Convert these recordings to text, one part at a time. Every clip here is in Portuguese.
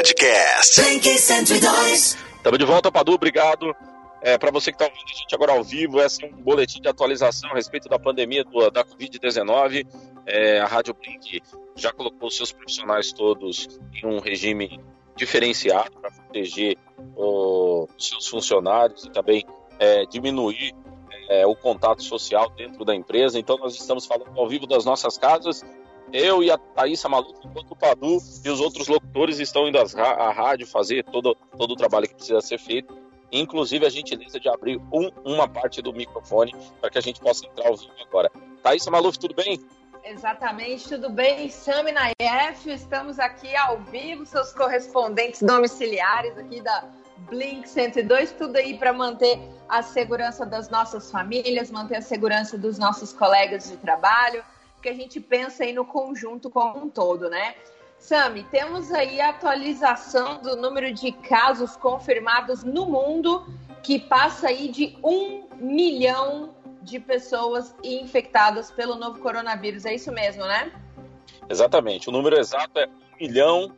Podcast. Blink 102. Estamos de volta, Padu, obrigado. É, para você que está ouvindo a gente agora ao vivo, esse é um boletim de atualização a respeito da pandemia do, da Covid-19. É, a Rádio Blink já colocou seus profissionais todos em um regime diferenciado para proteger os seus funcionários e também é, diminuir é, o contato social dentro da empresa. Então, nós estamos falando ao vivo das nossas casas eu e a Thaísa Maluco, enquanto o Padu e os outros locutores estão indo à rádio fazer todo, todo o trabalho que precisa ser feito. Inclusive a gentileza de abrir um, uma parte do microfone para que a gente possa entrar ao vivo agora. Thaísa Maluf, tudo bem? Exatamente, tudo bem? Sami Naef, estamos aqui ao vivo, seus correspondentes domiciliares aqui da Blink 102, tudo aí para manter a segurança das nossas famílias, manter a segurança dos nossos colegas de trabalho, que a gente pensa aí no conjunto como um todo, né? Sami, temos aí a atualização do número de casos confirmados no mundo, que passa aí de um milhão de pessoas infectadas pelo novo coronavírus. É isso mesmo, né? Exatamente. O número exato é 1 milhão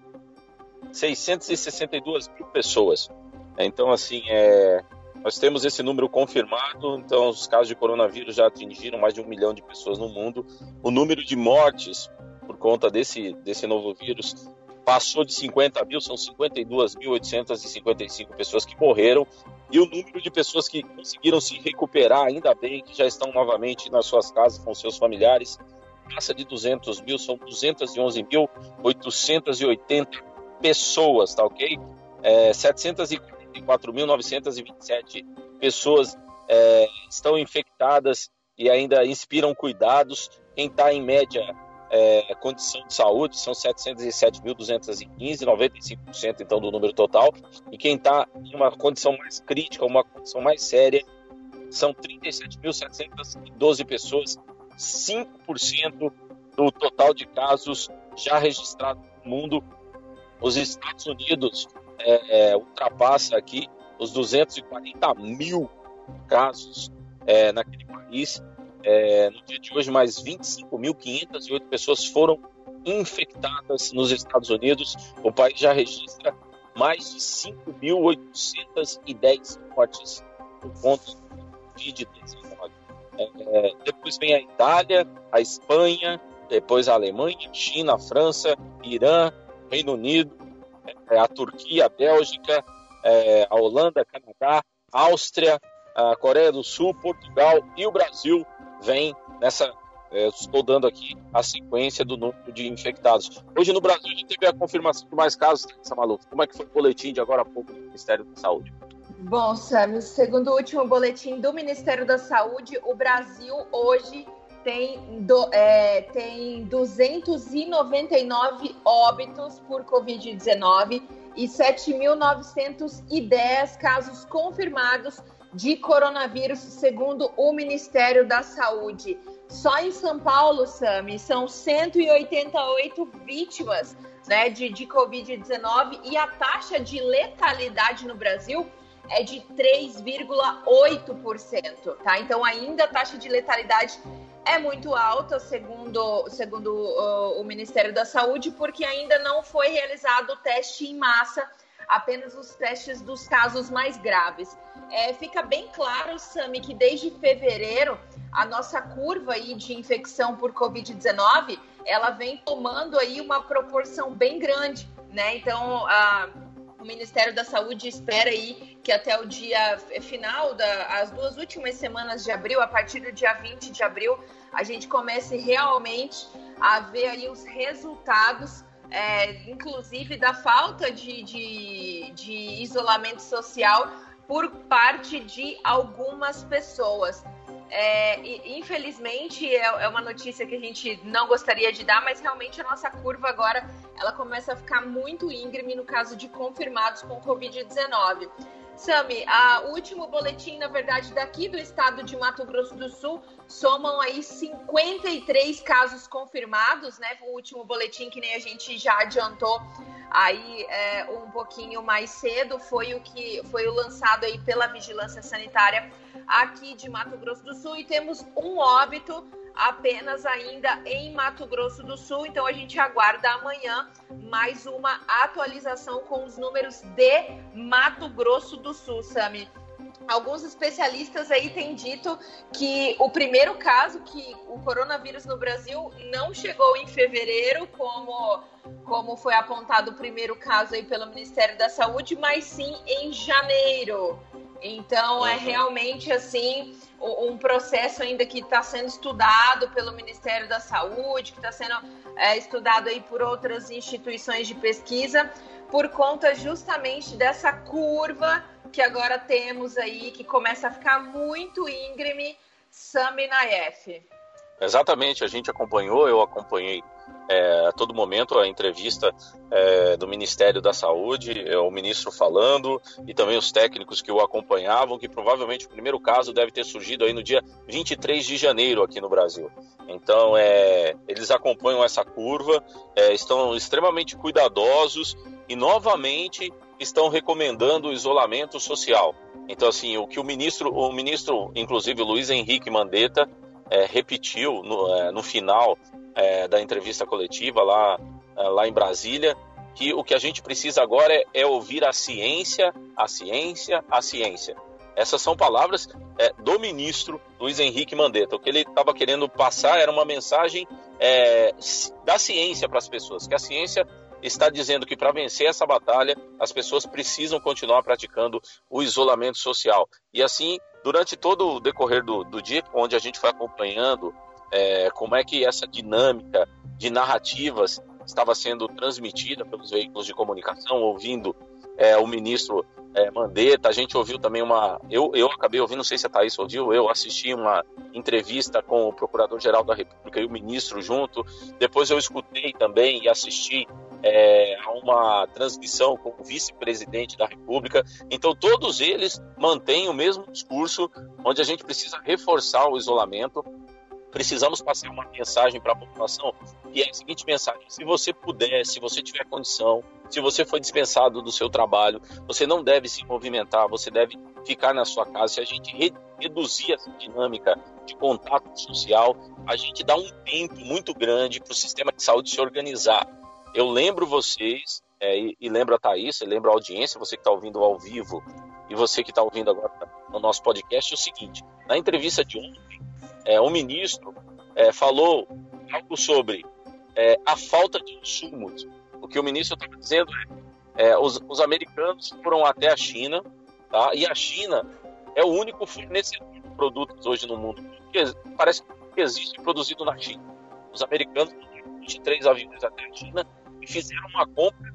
662 mil pessoas. Então, assim, é, nós temos esse número confirmado, então os casos de coronavírus já atingiram mais de um milhão de pessoas no mundo. O número de mortes por conta desse, desse novo vírus passou de 50 mil, são 52.855 pessoas que morreram. E o número de pessoas que conseguiram se recuperar, ainda bem, que já estão novamente nas suas casas com seus familiares, passa de 200 mil, são 211.880 pessoas, tá ok? É, 740 4.927 pessoas é, estão infectadas e ainda inspiram cuidados. Quem está em média é, condição de saúde são 707.215, 95% então do número total. E quem está em uma condição mais crítica, uma condição mais séria, são 37.712 pessoas, 5% do total de casos já registrados no mundo. Os Estados Unidos é, é, ultrapassa aqui os 240 mil casos é, naquele país. É, no dia de hoje, mais 25.508 pessoas foram infectadas nos Estados Unidos. O país já registra mais de 5.810 mortes por conta do Covid-19. É, depois vem a Itália, a Espanha, depois a Alemanha, China, França, Irã, Reino Unido, é, a Turquia, a Bélgica, é, a Holanda, Canadá, Áustria, a Coreia do Sul, Portugal e o Brasil vem nessa. É, estou dando aqui a sequência do número de infectados. Hoje no Brasil a gente teve a confirmação de mais casos dessa maluca. Como é que foi o boletim de agora há pouco do Ministério da Saúde? Bom, Sam, segundo o último boletim do Ministério da Saúde, o Brasil hoje tem, do, é, tem 299 óbitos por Covid-19 e 7.910 casos confirmados de coronavírus, segundo o Ministério da Saúde. Só em São Paulo, Sami, são 188 vítimas né, de, de Covid-19 e a taxa de letalidade no Brasil é de 3,8%, tá? Então ainda a taxa de letalidade é muito alta, segundo, segundo o, o Ministério da Saúde, porque ainda não foi realizado o teste em massa, apenas os testes dos casos mais graves. É, fica bem claro, Sami, que desde fevereiro a nossa curva aí de infecção por Covid-19 ela vem tomando aí uma proporção bem grande, né? Então, a o Ministério da Saúde espera aí que até o dia final, da, as duas últimas semanas de abril, a partir do dia 20 de abril, a gente comece realmente a ver aí os resultados, é, inclusive da falta de, de, de isolamento social por parte de algumas pessoas. É, infelizmente é, é, uma notícia que a gente não gostaria de dar, mas realmente a nossa curva agora ela começa a ficar muito íngreme no caso de confirmados com Covid-19. Sami, o último boletim, na verdade, daqui do estado de Mato Grosso do Sul, somam aí 53 casos confirmados, né? O último boletim que nem a gente já adiantou aí é, um pouquinho mais cedo foi o que foi o lançado aí pela Vigilância Sanitária aqui de Mato Grosso do Sul e temos um óbito apenas ainda em Mato Grosso do Sul. Então a gente aguarda amanhã mais uma atualização com os números de Mato Grosso do Sul, Sami. Alguns especialistas aí têm dito que o primeiro caso que o coronavírus no Brasil não chegou em fevereiro, como, como foi apontado o primeiro caso aí pelo Ministério da Saúde, mas sim em janeiro. Então é realmente assim um processo ainda que está sendo estudado pelo Ministério da Saúde, que está sendo é, estudado aí por outras instituições de pesquisa, por conta justamente dessa curva que agora temos aí, que começa a ficar muito íngreme, Sami Naef. Exatamente, a gente acompanhou, eu acompanhei é, a todo momento a entrevista é, do Ministério da Saúde, é, o ministro falando e também os técnicos que o acompanhavam, que provavelmente o primeiro caso deve ter surgido aí no dia 23 de janeiro aqui no Brasil. Então, é, eles acompanham essa curva, é, estão extremamente cuidadosos e novamente estão recomendando o isolamento social. Então, assim, o que o ministro, o ministro, inclusive Luiz Henrique Mandetta, é, repetiu no, é, no final é, da entrevista coletiva lá, é, lá em Brasília, que o que a gente precisa agora é, é ouvir a ciência, a ciência, a ciência. Essas são palavras é, do ministro Luiz Henrique Mandetta. O que ele estava querendo passar era uma mensagem é, da ciência para as pessoas, que a ciência está dizendo que para vencer essa batalha, as pessoas precisam continuar praticando o isolamento social. E assim, durante todo o decorrer do, do dia, onde a gente foi acompanhando é, como é que essa dinâmica de narrativas estava sendo transmitida pelos veículos de comunicação, ouvindo é, o ministro é, Mandetta, a gente ouviu também uma. Eu, eu acabei ouvindo, não sei se a Thaís ouviu, eu assisti uma entrevista com o Procurador-Geral da República e o ministro junto. Depois eu escutei também e assisti é, uma transmissão com o vice-presidente da República. Então, todos eles mantêm o mesmo discurso, onde a gente precisa reforçar o isolamento, precisamos passar uma mensagem para a população e é a seguinte mensagem: se você puder, se você tiver condição, se você foi dispensado do seu trabalho, você não deve se movimentar, você deve ficar na sua casa. Se a gente re reduzir essa dinâmica de contato social, a gente dá um tempo muito grande para o sistema de saúde se organizar. Eu lembro vocês, é, e, e, lembro a Thaís, lembro a audiência, você que está ouvindo ao vivo e você que está ouvindo agora no nosso podcast, é o seguinte: na entrevista de ontem, é, o ministro é, falou algo sobre é, a falta de insumos. O que o ministro está dizendo é, é os, os, americanos foram até a China, tá? e a China é o único fornecedor de produtos hoje no mundo que parece que existe produzido na China. Os americanos 23 aviões até a China e fizeram uma compra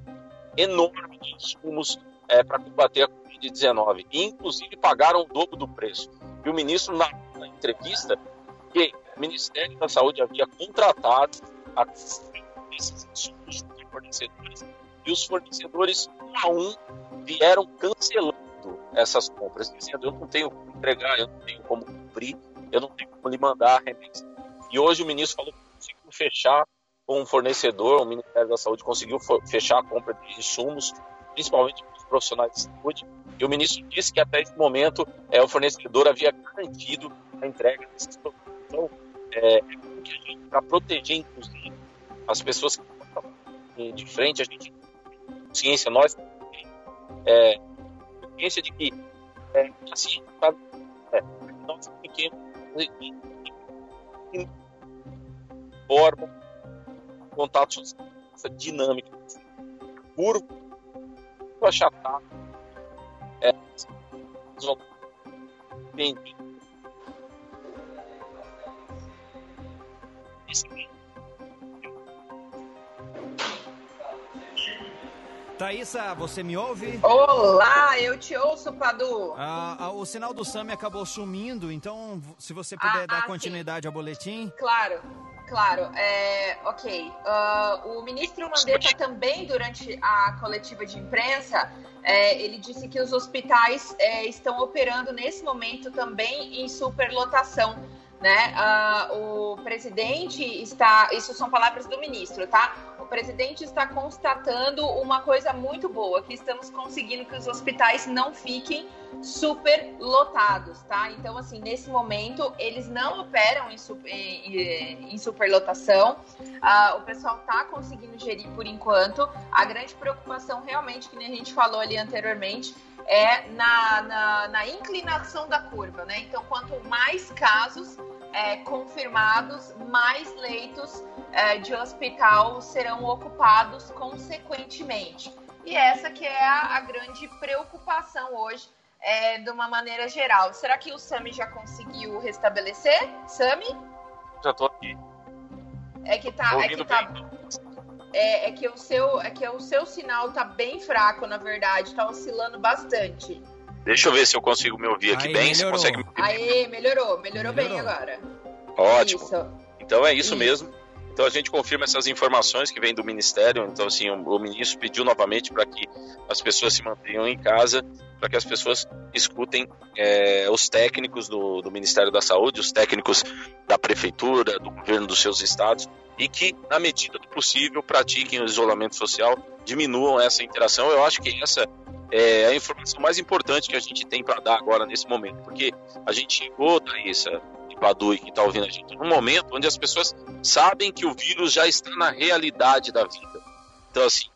enorme de insumos é, para combater a Covid-19, inclusive pagaram o dobro do preço. E o ministro, na, na entrevista, que o Ministério da Saúde havia contratado a esses insumos de fornecedores e os fornecedores, um a um, vieram cancelando essas compras, dizendo: eu não tenho como entregar, eu não tenho como cumprir, eu não tenho como lhe mandar remessa. E hoje o ministro falou que conseguiu fechar com um fornecedor, o Ministério da Saúde conseguiu fechar a compra de insumos, principalmente para os profissionais de saúde, e o ministro disse que até esse momento é, o fornecedor havia garantido a entrega desses produtos. Então, é, para proteger, inclusive, as pessoas que estão de frente, a gente, ciência, nós, é, ciência de que é, assim, tá, é, nós pequenos, forma contato social, essa dinâmica, curva, achatar, é, entendi Thaísa, você me ouve? Olá, eu te ouço, Padu. Ah, ah, o sinal do SAMI acabou sumindo, então se você puder ah, dar ah, continuidade sim. ao boletim. Claro, claro. É, ok. Uh, o ministro Mandetta também, durante a coletiva de imprensa, é, ele disse que os hospitais é, estão operando nesse momento também em superlotação né? Uh, o presidente está, isso são palavras do ministro, tá? O presidente está constatando uma coisa muito boa, que estamos conseguindo que os hospitais não fiquem super lotados, tá? Então, assim, nesse momento, eles não operam em, super, em, em superlotação. Uh, o pessoal tá conseguindo gerir por enquanto. A grande preocupação, realmente, que nem a gente falou ali anteriormente, é na, na, na inclinação da curva, né? Então, quanto mais casos é, confirmados, mais leitos é, de hospital serão ocupados consequentemente. E essa que é a, a grande preocupação hoje, é, de uma maneira geral. Será que o Sami já conseguiu restabelecer? Sami? Já tô aqui. É que tá. É que, tá é, é, que o seu, é que o seu sinal tá bem fraco, na verdade, tá oscilando bastante. Deixa eu ver se eu consigo me ouvir aqui Aí, bem. Melhorou. Você consegue me ouvir? Aí, melhorou, melhorou, melhorou. bem agora. Ótimo. Isso. Então é isso, isso, mesmo. Então a gente confirma essas informações que vêm do Ministério. Então, assim, o, ministro pediu novamente para que as pessoas se mantenham em casa, para que as pessoas escutem é, os técnicos do, do Ministério da Saúde, os técnicos da Prefeitura, do governo dos seus estados, e que, na medida do possível, pratiquem o isolamento social, diminuam essa interação. Eu acho que essa é a informação mais importante que a gente tem para dar agora nesse momento, porque a gente chegou, Thaisa, Padu e que está ouvindo a gente, num momento onde as pessoas sabem que o vírus já está na realidade da vida. Então, assim,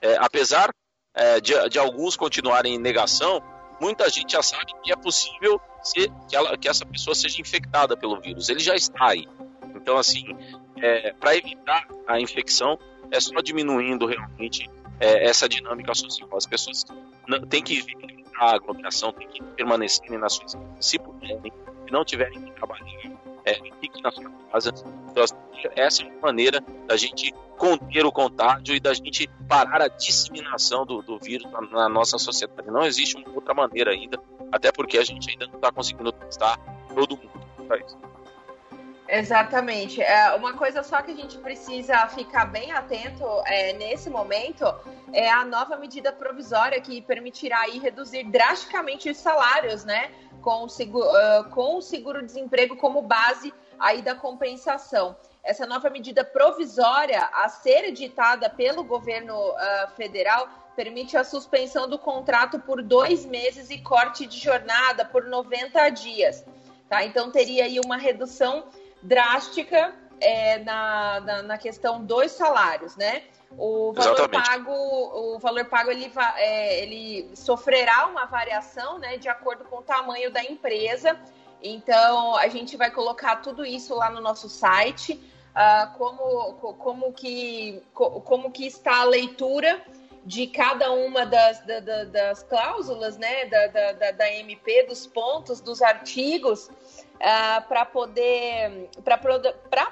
é, apesar é, de, de, alguns continuarem em negação, muita gente já sabe que é possível ser, que, ela, que essa pessoa seja infectada pelo vírus. Ele já está aí. Então, assim, é, para evitar a infecção, é só diminuindo realmente é, essa dinâmica social. As pessoas têm que evitar a aglomeração, têm que permanecer nas suas se puderem, se não tiverem que trabalhar, é, fiquem na sua casa. Então, assim, essa é a maneira da gente conter o contágio e da gente parar a disseminação do, do vírus na, na, nossa sociedade. Não existe uma outra maneira ainda, até porque a gente ainda não está conseguindo testar todo mundo. Exatamente. É, uma coisa só que a gente precisa ficar bem atento é, nesse momento é a nova medida provisória que permitirá aí reduzir drasticamente os salários, né? Com o seguro, uh, com o seguro-desemprego como base aí da compensação. Essa nova medida provisória a ser editada pelo governo uh, federal permite a suspensão do contrato por dois meses e corte de jornada por 90 dias. Tá? Então teria aí uma redução drástica é, na, na, na, questão dos salários, né? O valor Exatamente. pago, o valor pago ele, é, ele sofrerá uma variação, né, de acordo com o tamanho da empresa. Então a gente vai colocar tudo isso lá no nosso site, uh, como, como, que, como que está a leitura de cada uma das, das, das cláusulas, né, da, da, da MP, dos pontos, dos artigos, uh, ah, para poder,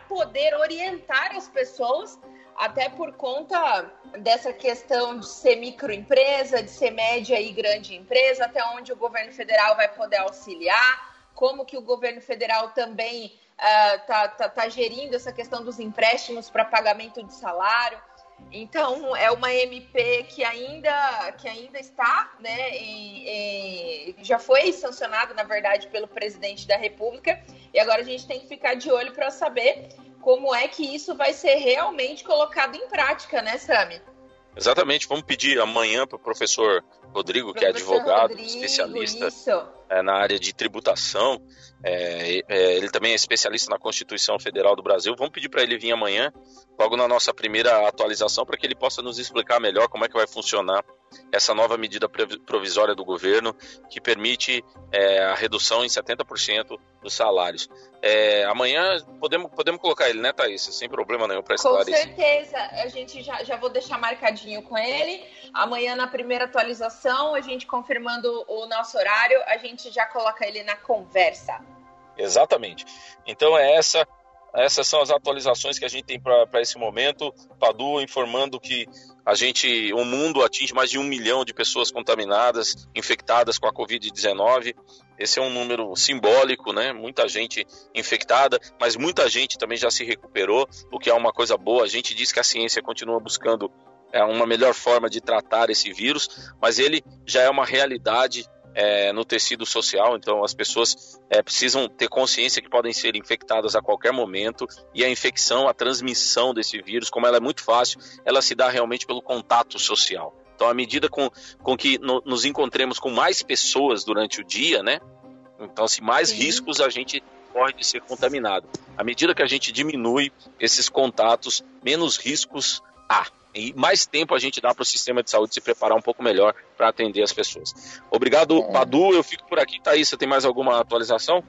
poder orientar as pessoas, até por conta dessa questão de ser microempresa, de ser média e grande empresa, até onde o governo federal vai poder auxiliar, como que o governo federal também está uh, tá, tá, tá gerindo essa questão dos empréstimos para pagamento de salário. Então, é uma MP que ainda, que ainda está, né, em, em, já foi sancionada, na verdade, pelo presidente da República, e agora a gente tem que ficar de olho para saber como é que isso vai ser realmente colocado em prática, né, Sami? Exatamente, vamos pedir amanhã para o professor Rodrigo, professor que é advogado, Rodrigo, especialista é, na área de tributação, é, é, ele também é especialista na Constituição Federal do Brasil. Vamos pedir para ele vir amanhã, logo na nossa primeira atualização, para que ele possa nos explicar melhor como é que vai funcionar essa nova medida provisória do governo que permite é, a redução em 70% dos salários. É, amanhã podemos, podemos colocar ele, né, Thaís? Sem problema nenhum para esclarecer. Com certeza, a gente já, já vou deixar marcadinho com ele. Amanhã, na primeira atualização, a gente confirmando o nosso horário, a gente já coloca ele na conversa. Exatamente. Então é essa essas são as atualizações que a gente tem para esse momento. Padu informando que a gente, o mundo atinge mais de um milhão de pessoas contaminadas, infectadas com a Covid-19. Esse é um número simbólico, né? Muita gente infectada, mas muita gente também já se recuperou, o que é uma coisa boa. A gente diz que a ciência continua buscando é, uma melhor forma de tratar esse vírus, mas ele já é uma realidade é, no tecido social, então as pessoas é, precisam ter consciência que podem ser infectadas a qualquer momento e a infecção, a transmissão desse vírus, como ela é muito fácil, ela se dá realmente pelo contato social. Então, à medida com, com que no, nos encontremos com mais pessoas durante o dia, né? Então, se mais Sim. riscos a gente corre de ser contaminado. À medida que a gente diminui esses contatos, menos riscos há. E mais tempo a gente dá para o sistema de saúde se preparar um pouco melhor para atender as pessoas. Obrigado, é. Padu. Eu fico por aqui. Thaís, você tem mais alguma atualização?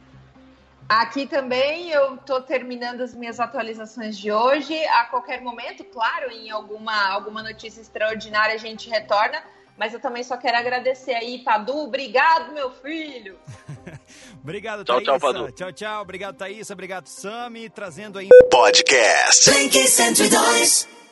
Aqui também eu estou terminando as minhas atualizações de hoje. A qualquer momento, claro, em alguma, alguma notícia extraordinária a gente retorna. Mas eu também só quero agradecer aí, Padu. Obrigado, meu filho. obrigado, tchau, Thaísa. Tchau, Padu. Tchau, tchau. Obrigado, Thaís. Obrigado, Sami. Trazendo aí. Podcast 102.